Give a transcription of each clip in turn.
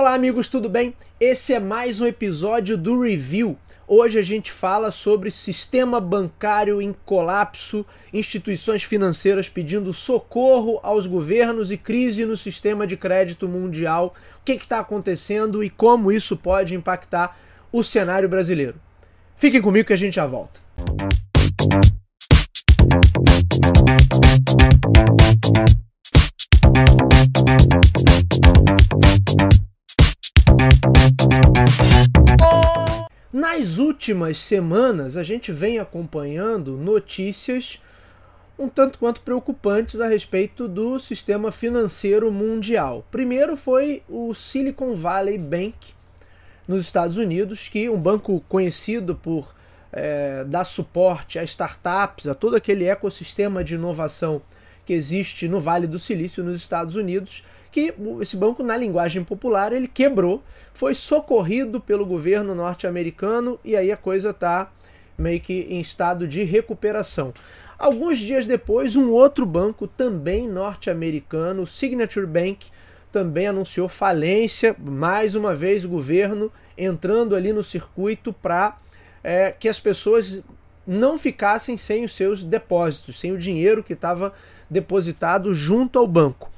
Olá, amigos, tudo bem? Esse é mais um episódio do Review. Hoje a gente fala sobre sistema bancário em colapso, instituições financeiras pedindo socorro aos governos e crise no sistema de crédito mundial. O que está acontecendo e como isso pode impactar o cenário brasileiro. Fiquem comigo que a gente já volta. Nas últimas semanas, a gente vem acompanhando notícias um tanto quanto preocupantes a respeito do sistema financeiro mundial. Primeiro foi o Silicon Valley Bank nos Estados Unidos, que um banco conhecido por é, dar suporte a startups, a todo aquele ecossistema de inovação que existe no Vale do Silício nos Estados Unidos, que esse banco, na linguagem popular, ele quebrou, foi socorrido pelo governo norte-americano e aí a coisa está meio que em estado de recuperação. Alguns dias depois, um outro banco, também norte-americano, Signature Bank, também anunciou falência. Mais uma vez, o governo entrando ali no circuito para é, que as pessoas não ficassem sem os seus depósitos, sem o dinheiro que estava depositado junto ao banco.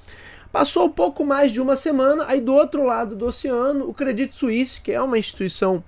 Passou um pouco mais de uma semana, aí do outro lado do oceano, o Credit Suisse, que é uma instituição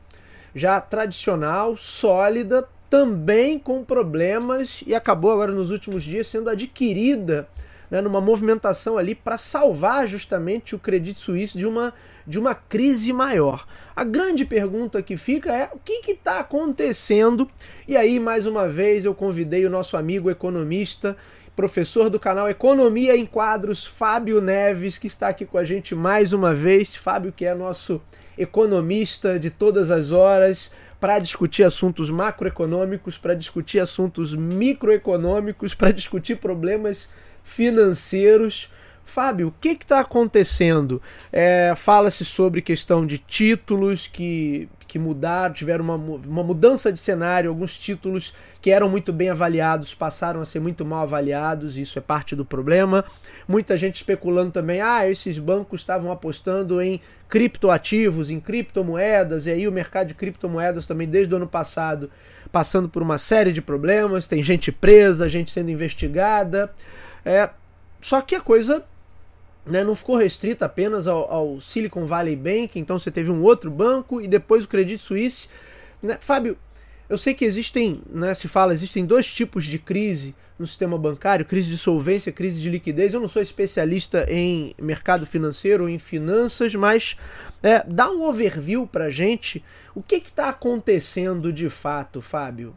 já tradicional, sólida, também com problemas e acabou agora nos últimos dias sendo adquirida né, numa movimentação ali para salvar justamente o Credit Suisse de uma, de uma crise maior. A grande pergunta que fica é o que está acontecendo? E aí, mais uma vez, eu convidei o nosso amigo economista professor do canal Economia em Quadros, Fábio Neves, que está aqui com a gente mais uma vez. Fábio, que é nosso economista de todas as horas, para discutir assuntos macroeconômicos, para discutir assuntos microeconômicos, para discutir problemas financeiros. Fábio, o que está acontecendo? É, Fala-se sobre questão de títulos que, que mudaram, tiveram uma, uma mudança de cenário, alguns títulos que eram muito bem avaliados passaram a ser muito mal avaliados, isso é parte do problema. Muita gente especulando também, ah, esses bancos estavam apostando em criptoativos, em criptomoedas, e aí o mercado de criptomoedas também desde o ano passado passando por uma série de problemas, tem gente presa, gente sendo investigada. É, só que a coisa né, não ficou restrita apenas ao, ao, Silicon Valley Bank, então você teve um outro banco e depois o Credit Suisse. Né? Fábio, eu sei que existem, né, se fala, existem dois tipos de crise no sistema bancário, crise de solvência, crise de liquidez. Eu não sou especialista em mercado financeiro ou em finanças, mas é, dá um overview para gente. O que está acontecendo de fato, Fábio?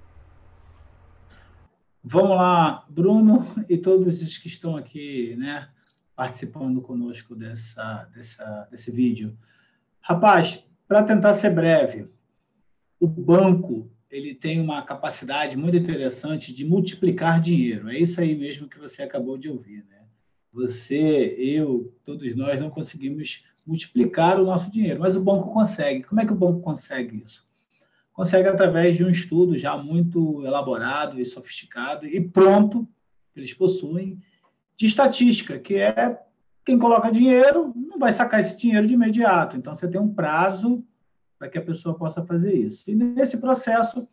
Vamos lá, Bruno e todos os que estão aqui, né, participando conosco dessa, dessa, desse vídeo. Rapaz, para tentar ser breve, o banco ele tem uma capacidade muito interessante de multiplicar dinheiro. É isso aí mesmo que você acabou de ouvir, né? Você, eu, todos nós não conseguimos multiplicar o nosso dinheiro, mas o banco consegue. Como é que o banco consegue isso? Consegue através de um estudo já muito elaborado e sofisticado e pronto, que eles possuem, de estatística, que é quem coloca dinheiro não vai sacar esse dinheiro de imediato. Então, você tem um prazo para que a pessoa possa fazer isso. E nesse processo,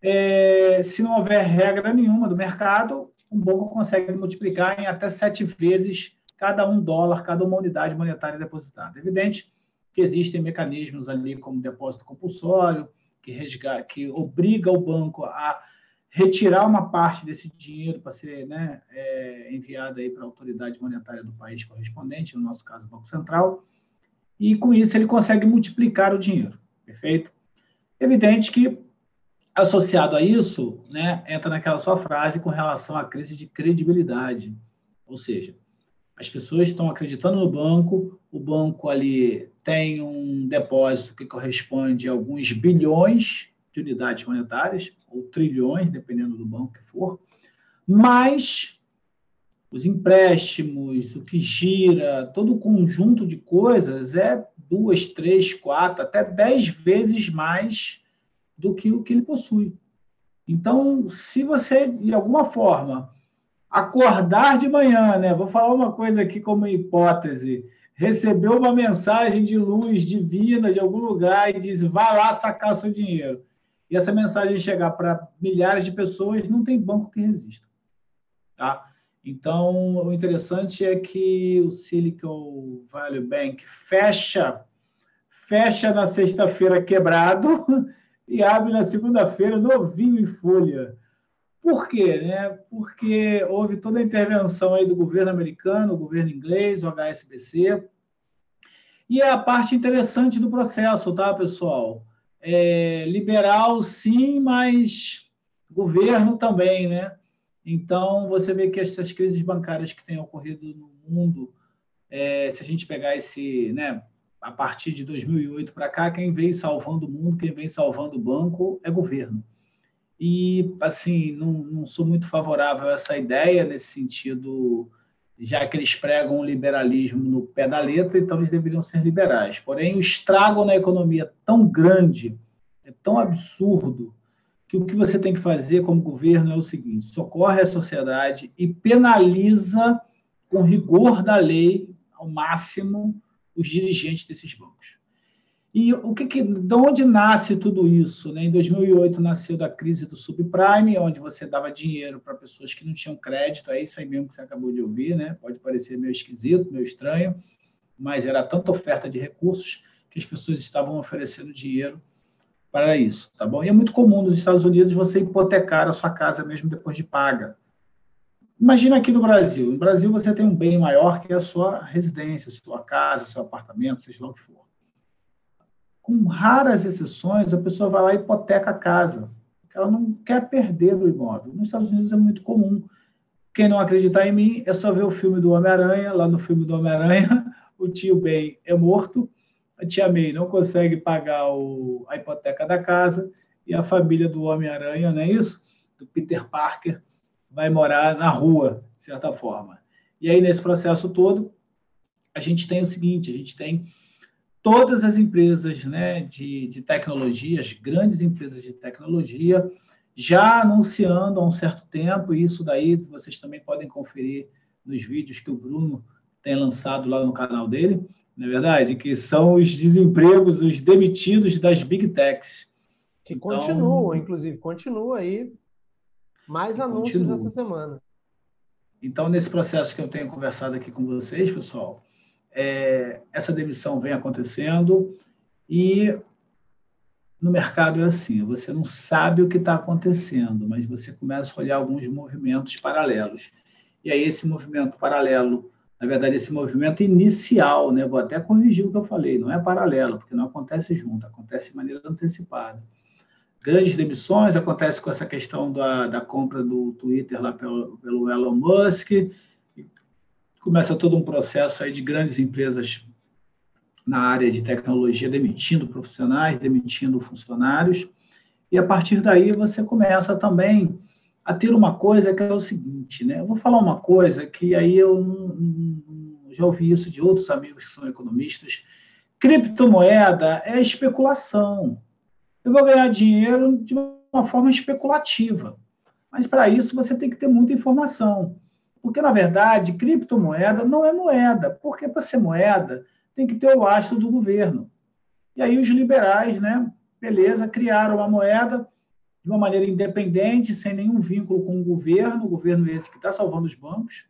é, se não houver regra nenhuma do mercado, um banco consegue multiplicar em até sete vezes cada um dólar, cada uma unidade monetária depositada. É evidente que existem mecanismos ali, como depósito compulsório, que, que obriga o banco a retirar uma parte desse dinheiro para ser né, é, para a autoridade monetária do país correspondente, no nosso caso, o Banco Central, e com isso ele consegue multiplicar o dinheiro, perfeito? Evidente que, associado a isso, né, entra naquela sua frase com relação à crise de credibilidade, ou seja, as pessoas estão acreditando no banco, o banco ali tem um depósito que corresponde a alguns bilhões de unidades monetárias, ou trilhões, dependendo do banco que for, mas os empréstimos, o que gira, todo o conjunto de coisas é duas, três, quatro, até dez vezes mais do que o que ele possui. Então, se você, de alguma forma, acordar de manhã, né? Vou falar uma coisa aqui como hipótese. recebeu uma mensagem de luz divina de algum lugar e diz: vá lá sacar seu dinheiro. E essa mensagem chegar para milhares de pessoas, não tem banco que resista. Tá? Então, o interessante é que o Silicon Valley Bank fecha, fecha na sexta-feira quebrado e abre na segunda-feira novinho em folha. Por quê? Né? Porque houve toda a intervenção aí do governo americano, o governo inglês, o HSBC. E é a parte interessante do processo, tá, pessoal? É, liberal, sim, mas governo também, né? Então, você vê que essas crises bancárias que têm ocorrido no mundo, é, se a gente pegar esse, né, a partir de 2008 para cá, quem vem salvando o mundo, quem vem salvando o banco é governo. E, assim, não, não sou muito favorável a essa ideia nesse sentido, já que eles pregam o liberalismo no pé da letra, então eles deveriam ser liberais. Porém, o estrago na economia é tão grande, é tão absurdo, que o que você tem que fazer como governo é o seguinte: socorre a sociedade e penaliza com rigor da lei ao máximo os dirigentes desses bancos. E o que, que de onde nasce tudo isso? Né? Em 2008 nasceu da crise do subprime, onde você dava dinheiro para pessoas que não tinham crédito, é isso aí mesmo que você acabou de ouvir, né? Pode parecer meio esquisito, meio estranho, mas era tanta oferta de recursos que as pessoas estavam oferecendo dinheiro para isso, tá bom? E é muito comum nos Estados Unidos você hipotecar a sua casa mesmo depois de paga. Imagina aqui no Brasil. No Brasil você tem um bem maior que a sua residência, sua casa, seu apartamento, seja lá o que for com raras exceções, a pessoa vai lá e hipoteca a casa. Ela não quer perder o imóvel. Nos Estados Unidos é muito comum. Quem não acreditar em mim, é só ver o filme do Homem-Aranha. Lá no filme do Homem-Aranha, o tio Ben é morto, a tia May não consegue pagar o, a hipoteca da casa e a família do Homem-Aranha, não é isso? Do Peter Parker, vai morar na rua, de certa forma. E aí, nesse processo todo, a gente tem o seguinte: a gente tem todas as empresas né, de, de tecnologia, as grandes empresas de tecnologia, já anunciando há um certo tempo, e isso daí vocês também podem conferir nos vídeos que o Bruno tem lançado lá no canal dele, não é verdade? Que são os desempregos, os demitidos das big techs. Que então, continuam, inclusive, continua aí mais anúncios continua. essa semana. Então, nesse processo que eu tenho conversado aqui com vocês, pessoal, é, essa demissão vem acontecendo e no mercado é assim, você não sabe o que está acontecendo, mas você começa a olhar alguns movimentos paralelos. E aí esse movimento paralelo, na verdade, esse movimento inicial, né, vou até corrigir o que eu falei, não é paralelo, porque não acontece junto, acontece de maneira antecipada. Grandes demissões acontece com essa questão da, da compra do Twitter lá pelo, pelo Elon Musk, começa todo um processo aí de grandes empresas na área de tecnologia demitindo profissionais, demitindo funcionários, e a partir daí você começa também a ter uma coisa que é o seguinte, né? Eu vou falar uma coisa que aí eu já ouvi isso de outros amigos que são economistas. Criptomoeda é especulação. Eu vou ganhar dinheiro de uma forma especulativa. Mas para isso você tem que ter muita informação. Porque, na verdade, criptomoeda não é moeda, porque para ser moeda tem que ter o lastro do governo. E aí os liberais, né, beleza, criaram uma moeda de uma maneira independente, sem nenhum vínculo com o governo, o governo esse que está salvando os bancos,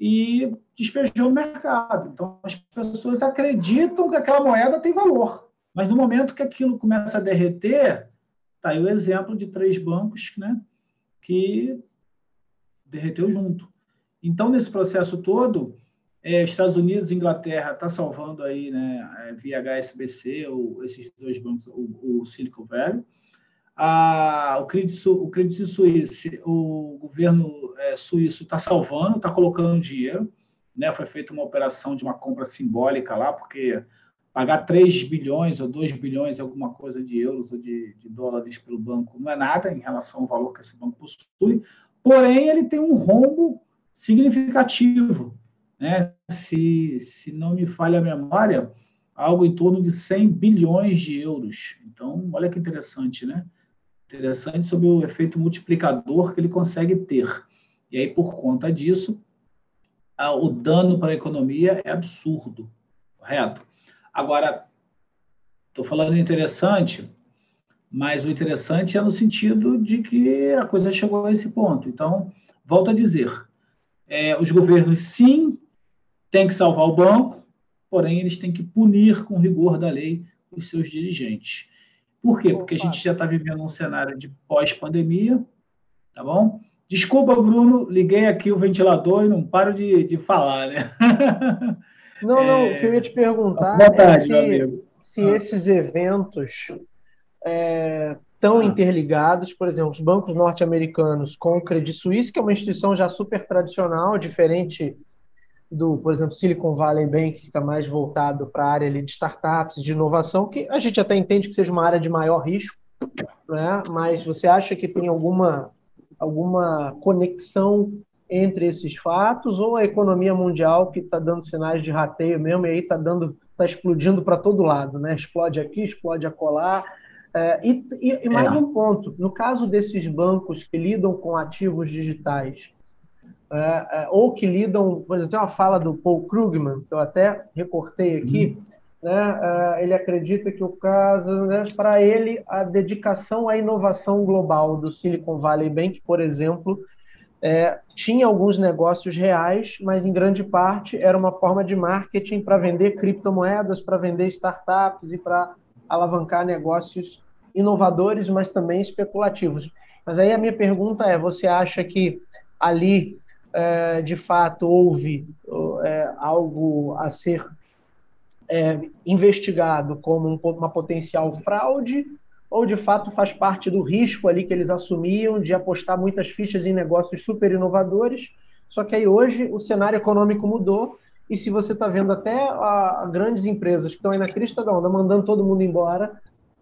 e despejou no mercado. Então, as pessoas acreditam que aquela moeda tem valor. Mas no momento que aquilo começa a derreter, está aí o exemplo de três bancos né, que derreteu junto. Então, nesse processo todo, é, Estados Unidos e Inglaterra está salvando aí, né, é, via HSBC, ou esses dois bancos, o, o Silicon Valley. O Credit, o Credit Suisse, o governo é, suíço está salvando, está colocando dinheiro. Né, foi feita uma operação de uma compra simbólica lá, porque pagar 3 bilhões ou 2 bilhões, alguma coisa de euros ou de, de dólares pelo banco, não é nada em relação ao valor que esse banco possui. Porém, ele tem um rombo significativo. Né? Se, se não me falha a memória, algo em torno de 100 bilhões de euros. Então, olha que interessante, né? Interessante sobre o efeito multiplicador que ele consegue ter. E aí, por conta disso, o dano para a economia é absurdo. Correto? Agora, estou falando interessante, mas o interessante é no sentido de que a coisa chegou a esse ponto. Então, volto a dizer, é, os governos, sim, têm que salvar o banco, porém, eles têm que punir com rigor da lei os seus dirigentes. Por quê? Porque a gente já está vivendo um cenário de pós-pandemia, tá bom? Desculpa, Bruno, liguei aqui o ventilador e não paro de, de falar, né? Não, não, é... o que eu ia te perguntar Boa tarde, é se, se ah. esses eventos é, tão ah. interligados, por exemplo, os bancos norte-americanos com o Credit Suisse, que é uma instituição já super tradicional, diferente do, por exemplo, Silicon Valley Bank, que está mais voltado para a área de startups, de inovação, que a gente até entende que seja uma área de maior risco, né? mas você acha que tem alguma, alguma conexão entre esses fatos ou a economia mundial que está dando sinais de rateio mesmo e aí está dando está explodindo para todo lado, né? Explode aqui, explode acolá. É, e, e, mais é. um ponto: no caso desses bancos que lidam com ativos digitais, é, é, ou que lidam, por exemplo, tem uma fala do Paul Krugman, que eu até recortei aqui, uhum. né? É, ele acredita que o caso, né, para ele, a dedicação à inovação global do Silicon Valley Bank, por exemplo, é, tinha alguns negócios reais, mas em grande parte era uma forma de marketing para vender criptomoedas, para vender startups e para alavancar negócios inovadores, mas também especulativos. Mas aí a minha pergunta é: você acha que ali, é, de fato, houve é, algo a ser é, investigado como um, uma potencial fraude? ou de fato faz parte do risco ali que eles assumiam de apostar muitas fichas em negócios super inovadores. Só que aí hoje o cenário econômico mudou e se você está vendo até a, grandes empresas que estão aí na crista da onda, mandando todo mundo embora,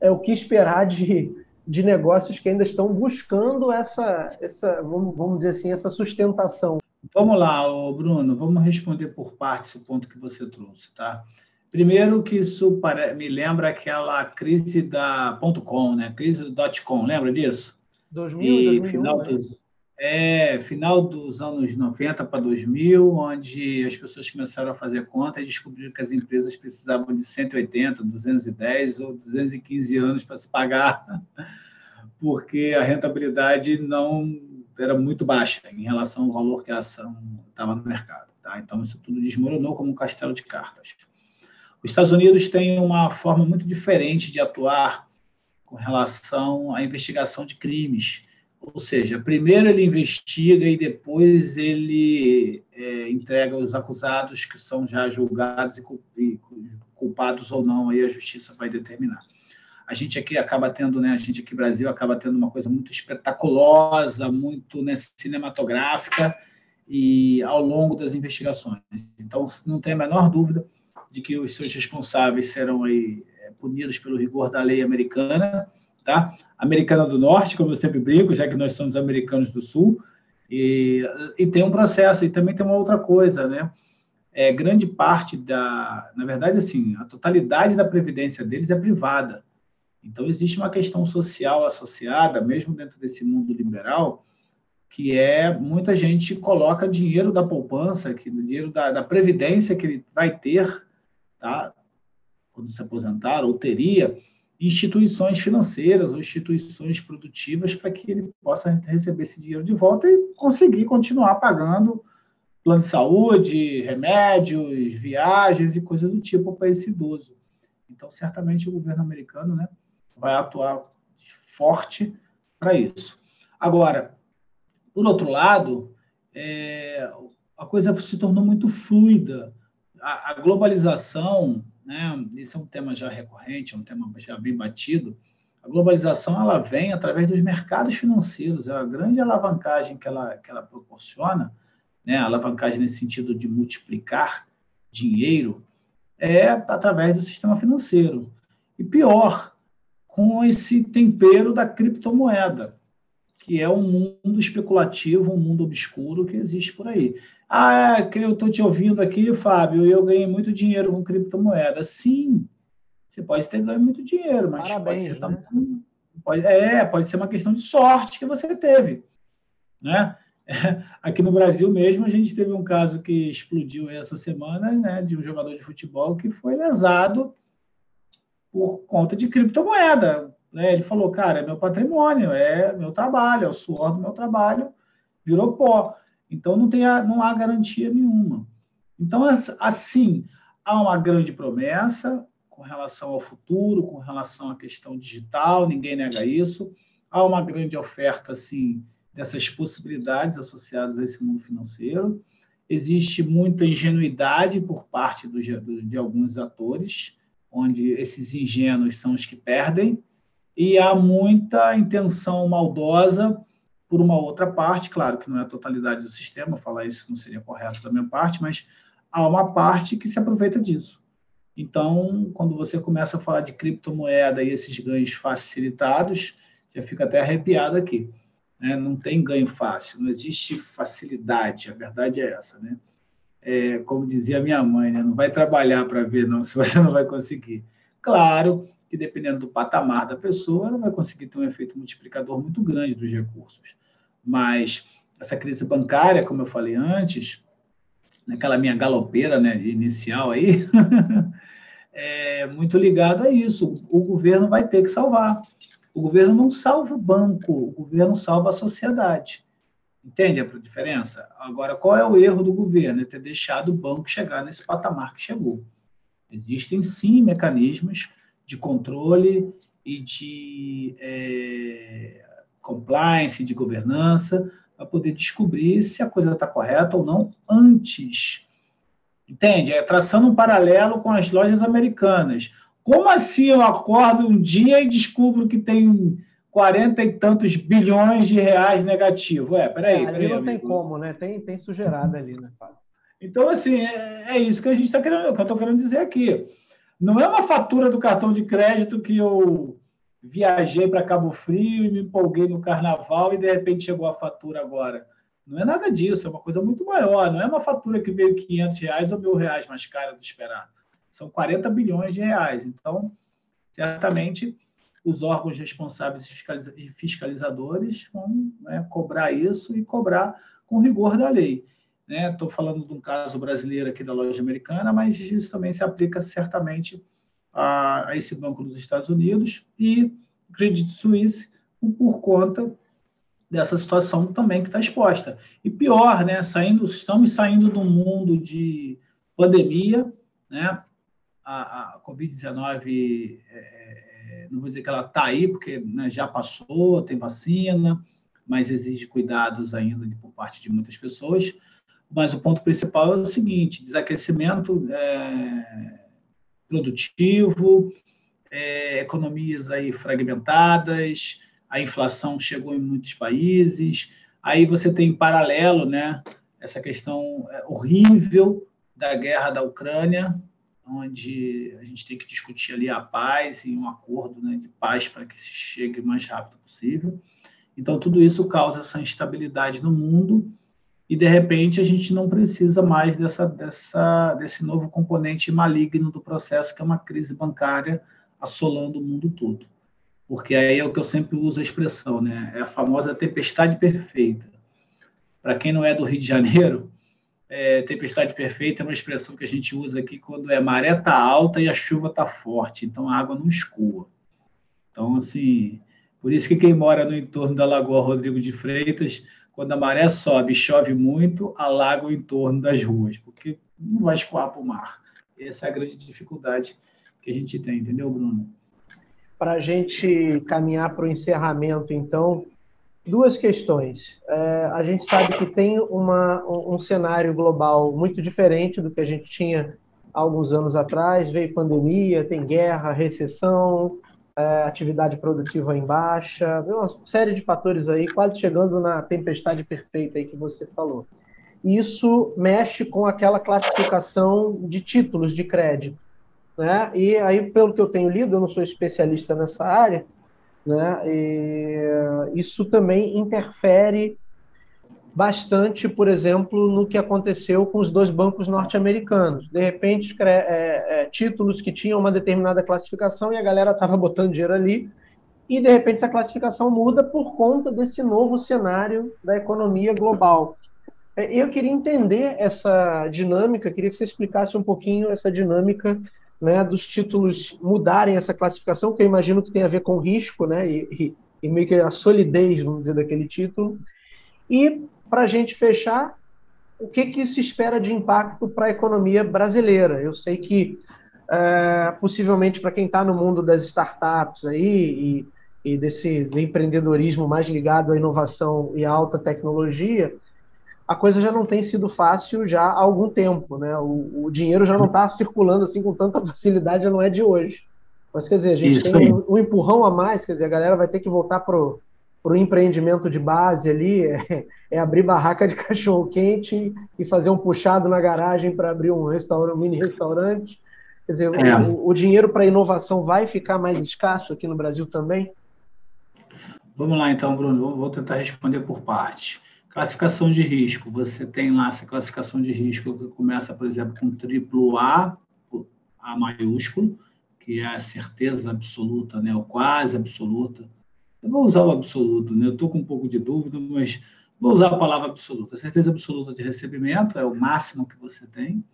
é o que esperar de, de negócios que ainda estão buscando essa, essa vamos, vamos dizer assim, essa sustentação. Vamos lá, Bruno, vamos responder por partes o ponto que você trouxe, tá? Primeiro que isso me lembra aquela crise da .com, né? Crise do .com, lembra disso? 2000, e 2001, final né? dos, é, final dos anos 90 para 2000, onde as pessoas começaram a fazer conta e descobriram que as empresas precisavam de 180, 210 ou 215 anos para se pagar, porque a rentabilidade não era muito baixa em relação ao valor que a ação estava no mercado. Tá? Então, isso tudo desmoronou como um castelo de cartas. Os Estados Unidos têm uma forma muito diferente de atuar com relação à investigação de crimes. Ou seja, primeiro ele investiga e depois ele é, entrega os acusados que são já julgados e culpados ou não, aí a justiça vai determinar. A gente aqui acaba tendo, né, a gente aqui no Brasil acaba tendo uma coisa muito espetaculosa, muito né, cinematográfica e ao longo das investigações. Então, não tem a menor dúvida de que os seus responsáveis serão aí, é, punidos pelo rigor da lei americana, tá? Americana do Norte, como eu sempre brinco, já que nós somos americanos do Sul, e, e tem um processo, e também tem uma outra coisa, né? É, grande parte da, na verdade, assim, a totalidade da previdência deles é privada. Então, existe uma questão social associada, mesmo dentro desse mundo liberal, que é muita gente coloca dinheiro da poupança, que dinheiro da, da previdência que ele vai ter tá? quando se aposentar, ou teria instituições financeiras ou instituições produtivas para que ele possa receber esse dinheiro de volta e conseguir continuar pagando plano de saúde, remédios, viagens e coisas do tipo para esse idoso. Então, certamente o governo americano né, vai atuar forte para isso. Agora, por outro lado, é, a coisa se tornou muito fluida a, a globalização, né, isso é um tema já recorrente, é um tema já bem batido, a globalização ela vem através dos mercados financeiros, é a grande alavancagem que ela, que ela proporciona, né, a alavancagem nesse sentido de multiplicar dinheiro, é através do sistema financeiro. E pior, com esse tempero da criptomoeda, que é um mundo especulativo, um mundo obscuro que existe por aí. Ah, é, eu estou te ouvindo aqui, Fábio, eu ganhei muito dinheiro com criptomoeda. Sim, você pode ter ganho muito dinheiro, mas Parabéns, pode ser né? também, pode, é, pode ser uma questão de sorte que você teve, né? aqui no Brasil mesmo, a gente teve um caso que explodiu essa semana, né, de um jogador de futebol que foi lesado por conta de criptomoeda. Né? Ele falou, cara, é meu patrimônio, é meu trabalho, é o suor do meu trabalho, virou pó. Então não, tem a, não há garantia nenhuma. Então, assim, há uma grande promessa com relação ao futuro, com relação à questão digital, ninguém nega isso. Há uma grande oferta, assim, dessas possibilidades associadas a esse mundo financeiro. Existe muita ingenuidade por parte do, de alguns atores, onde esses ingênuos são os que perdem, e há muita intenção maldosa por uma outra parte, claro que não é a totalidade do sistema, falar isso não seria correto da minha parte, mas há uma parte que se aproveita disso. Então, quando você começa a falar de criptomoeda e esses ganhos facilitados, já fica até arrepiado aqui. Né? Não tem ganho fácil, não existe facilidade, a verdade é essa. Né? É, como dizia minha mãe, né? não vai trabalhar para ver não, se você não vai conseguir. Claro que dependendo do patamar da pessoa, ela vai conseguir ter um efeito multiplicador muito grande dos recursos. Mas essa crise bancária, como eu falei antes, naquela minha galopeira né, inicial aí, é muito ligado a isso. O governo vai ter que salvar. O governo não salva o banco, o governo salva a sociedade. Entende a diferença? Agora, qual é o erro do governo? É ter deixado o banco chegar nesse patamar que chegou. Existem, sim, mecanismos de controle e de é, compliance, de governança, para poder descobrir se a coisa está correta ou não antes. Entende? É traçando um paralelo com as lojas americanas. Como assim eu acordo um dia e descubro que tem quarenta e tantos bilhões de reais negativo? É, peraí. É, peraí não amigo. tem como, né? Tem, tem sujeirada ali, né, Fábio? Então, assim, é, é isso que a gente está querendo, que eu estou querendo dizer aqui. Não é uma fatura do cartão de crédito que eu viajei para Cabo Frio e me empolguei no carnaval e de repente chegou a fatura agora. Não é nada disso, é uma coisa muito maior. Não é uma fatura que veio 500 reais ou mil reais mais cara do esperado. São 40 bilhões de reais. Então, certamente, os órgãos responsáveis e fiscalizadores vão né, cobrar isso e cobrar com rigor da lei. Estou né? falando de um caso brasileiro aqui da loja americana, mas isso também se aplica certamente a, a esse banco dos Estados Unidos e Credit Suisse por conta dessa situação também que está exposta. E pior, né? Saindo, estamos saindo um mundo de pandemia, né? A, a Covid-19, é, é, não vou dizer que ela está aí, porque né, já passou, tem vacina, mas exige cuidados ainda por parte de muitas pessoas. Mas o ponto principal é o seguinte: desaquecimento é, produtivo, é, economias aí fragmentadas, a inflação chegou em muitos países. Aí você tem em paralelo, né, essa questão é, horrível da guerra da Ucrânia, onde a gente tem que discutir ali a paz e um acordo né, de paz para que se chegue o mais rápido possível. Então, tudo isso causa essa instabilidade no mundo e de repente a gente não precisa mais dessa, dessa, desse novo componente maligno do processo, que é uma crise bancária assolando o mundo todo. Porque aí é o que eu sempre uso a expressão, né? É a famosa tempestade perfeita. Para quem não é do Rio de Janeiro, é, tempestade perfeita é uma expressão que a gente usa aqui quando é maré tá alta e a chuva tá forte, então a água não escoa. Então, assim, por isso que quem mora no entorno da Lagoa Rodrigo de Freitas quando a maré sobe e chove muito, alaga o entorno das ruas, porque não vai escoar para o mar. Essa é a grande dificuldade que a gente tem, entendeu, Bruno? Para a gente caminhar para o encerramento, então, duas questões. É, a gente sabe que tem uma, um cenário global muito diferente do que a gente tinha alguns anos atrás. Veio pandemia, tem guerra, recessão, é, atividade produtiva em baixa, uma série de fatores aí, quase chegando na tempestade perfeita aí que você falou. Isso mexe com aquela classificação de títulos de crédito. Né? E aí, pelo que eu tenho lido, eu não sou especialista nessa área, né? E isso também interfere bastante, por exemplo, no que aconteceu com os dois bancos norte-americanos. De repente, é, é, títulos que tinham uma determinada classificação e a galera estava botando dinheiro ali e de repente essa classificação muda por conta desse novo cenário da economia global. É, eu queria entender essa dinâmica, queria que você explicasse um pouquinho essa dinâmica né, dos títulos mudarem essa classificação, que eu imagino que tem a ver com risco, né, e, e, e meio que a solidez, vamos dizer, daquele título. E, para a gente fechar, o que, que se espera de impacto para a economia brasileira? Eu sei que, é, possivelmente, para quem está no mundo das startups aí e, e desse empreendedorismo mais ligado à inovação e à alta tecnologia, a coisa já não tem sido fácil já há algum tempo, né? O, o dinheiro já não está circulando assim com tanta facilidade, já não é de hoje. Mas quer dizer, a gente Isso tem um, um, empurrão a mais, quer dizer, a galera vai ter que voltar pro para o empreendimento de base ali, é, é abrir barraca de cachorro quente e fazer um puxado na garagem para abrir um restaurante, um mini restaurante. Quer dizer, é. o, o dinheiro para inovação vai ficar mais escasso aqui no Brasil também? Vamos lá então, Bruno, vou tentar responder por parte. Classificação de risco. Você tem lá essa classificação de risco que começa, por exemplo, com triplo A, A maiúsculo, que é a certeza absoluta, né, ou quase absoluta. Eu vou usar o absoluto, né? Eu estou com um pouco de dúvida, mas vou usar a palavra absoluta. A certeza absoluta de recebimento é o máximo que você tem,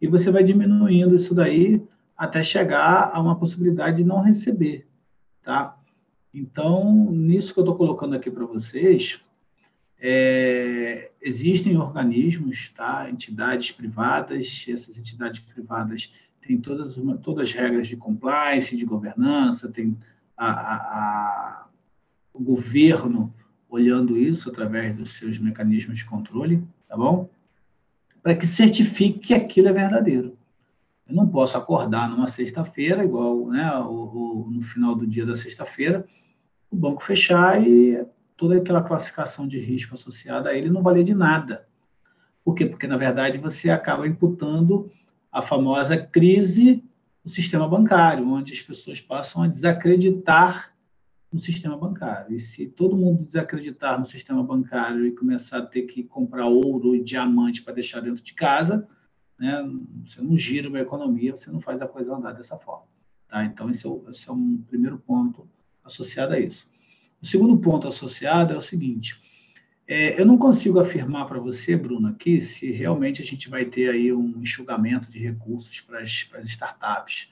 e você vai diminuindo isso daí até chegar a uma possibilidade de não receber, tá? Então, nisso que eu estou colocando aqui para vocês, é, existem organismos, tá? entidades privadas, essas entidades privadas têm todas, todas as regras de compliance, de governança, tem a, a, o governo olhando isso através dos seus mecanismos de controle, tá bom? Para que certifique que aquilo é verdadeiro. Eu não posso acordar numa sexta-feira, igual né, o, o, no final do dia da sexta-feira, o banco fechar e toda aquela classificação de risco associada a ele não valer de nada. Por quê? Porque, na verdade, você acaba imputando a famosa crise do sistema bancário, onde as pessoas passam a desacreditar no sistema bancário. E se todo mundo desacreditar no sistema bancário e começar a ter que comprar ouro e diamante para deixar dentro de casa, né, você não gira uma economia, você não faz a coisa andar dessa forma. Tá? Então, esse é, o, esse é um primeiro ponto associado a isso. O segundo ponto associado é o seguinte: é, eu não consigo afirmar para você, Bruno, aqui, se realmente a gente vai ter aí um enxugamento de recursos para as, startups,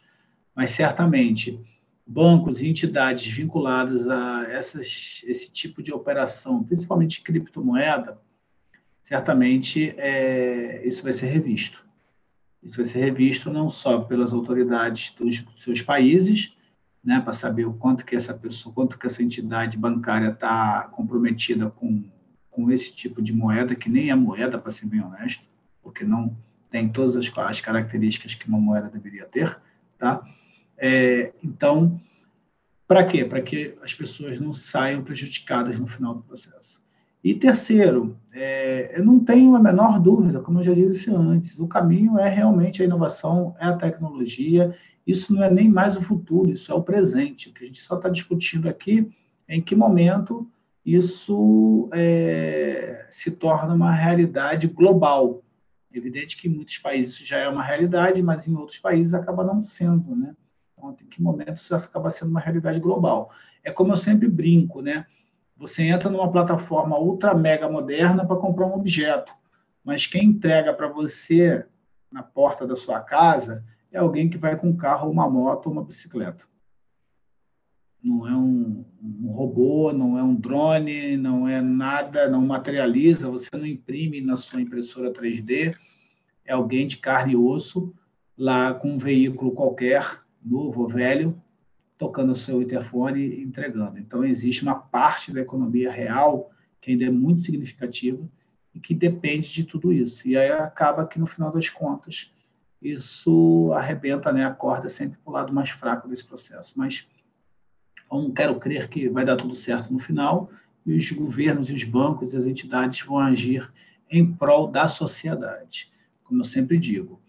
mas certamente bancos e entidades vinculadas a essas, esse tipo de operação, principalmente criptomoeda, certamente é, isso vai ser revisto. Isso vai ser revisto não só pelas autoridades dos seus países, né, para saber o quanto que essa pessoa, quanto que essa entidade bancária está comprometida com, com esse tipo de moeda, que nem é moeda, para ser bem honesto, porque não tem todas as, as características que uma moeda deveria ter, tá? É, então, para quê? Para que as pessoas não saiam prejudicadas no final do processo. E terceiro, é, eu não tenho a menor dúvida, como eu já disse antes, o caminho é realmente a inovação, é a tecnologia isso não é nem mais o futuro, isso é o presente. O que a gente só está discutindo aqui é em que momento isso é, se torna uma realidade global. Evidente que em muitos países isso já é uma realidade, mas em outros países acaba não sendo, né? Em que momento isso acaba sendo uma realidade global? É como eu sempre brinco, né? Você entra numa plataforma ultra mega moderna para comprar um objeto, mas quem entrega para você na porta da sua casa é alguém que vai com um carro, uma moto uma bicicleta. Não é um, um, robô, não é um drone, não é nada, não materializa, você não imprime na sua impressora 3D. É alguém de carne e osso, lá com um veículo qualquer, novo ou velho, tocando o seu interfone e entregando. Então, existe uma parte da economia real que ainda é muito significativa e que depende de tudo isso. E aí acaba que, no final das contas, isso arrebenta né, a corda sempre para o lado mais fraco desse processo. Mas não quero crer que vai dar tudo certo no final e os governos os bancos e as entidades vão agir em prol da sociedade. Como eu sempre digo,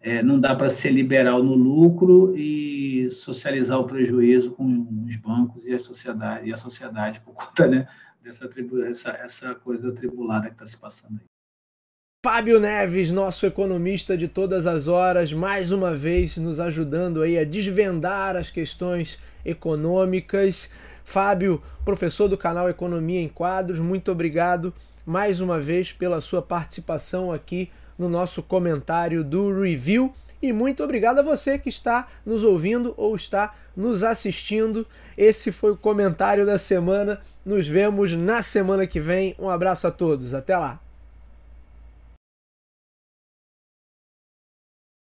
é, não dá para ser liberal no lucro e socializar o prejuízo com os bancos e a sociedade, e a sociedade por conta né, dessa essa, essa coisa atribulada que está se passando aí. Fábio Neves, nosso economista de todas as horas, mais uma vez nos ajudando aí a desvendar as questões econômicas. Fábio, professor do canal Economia em Quadros, muito obrigado mais uma vez pela sua participação aqui no nosso comentário do review. E muito obrigado a você que está nos ouvindo ou está nos assistindo. Esse foi o comentário da semana. Nos vemos na semana que vem. Um abraço a todos. Até lá.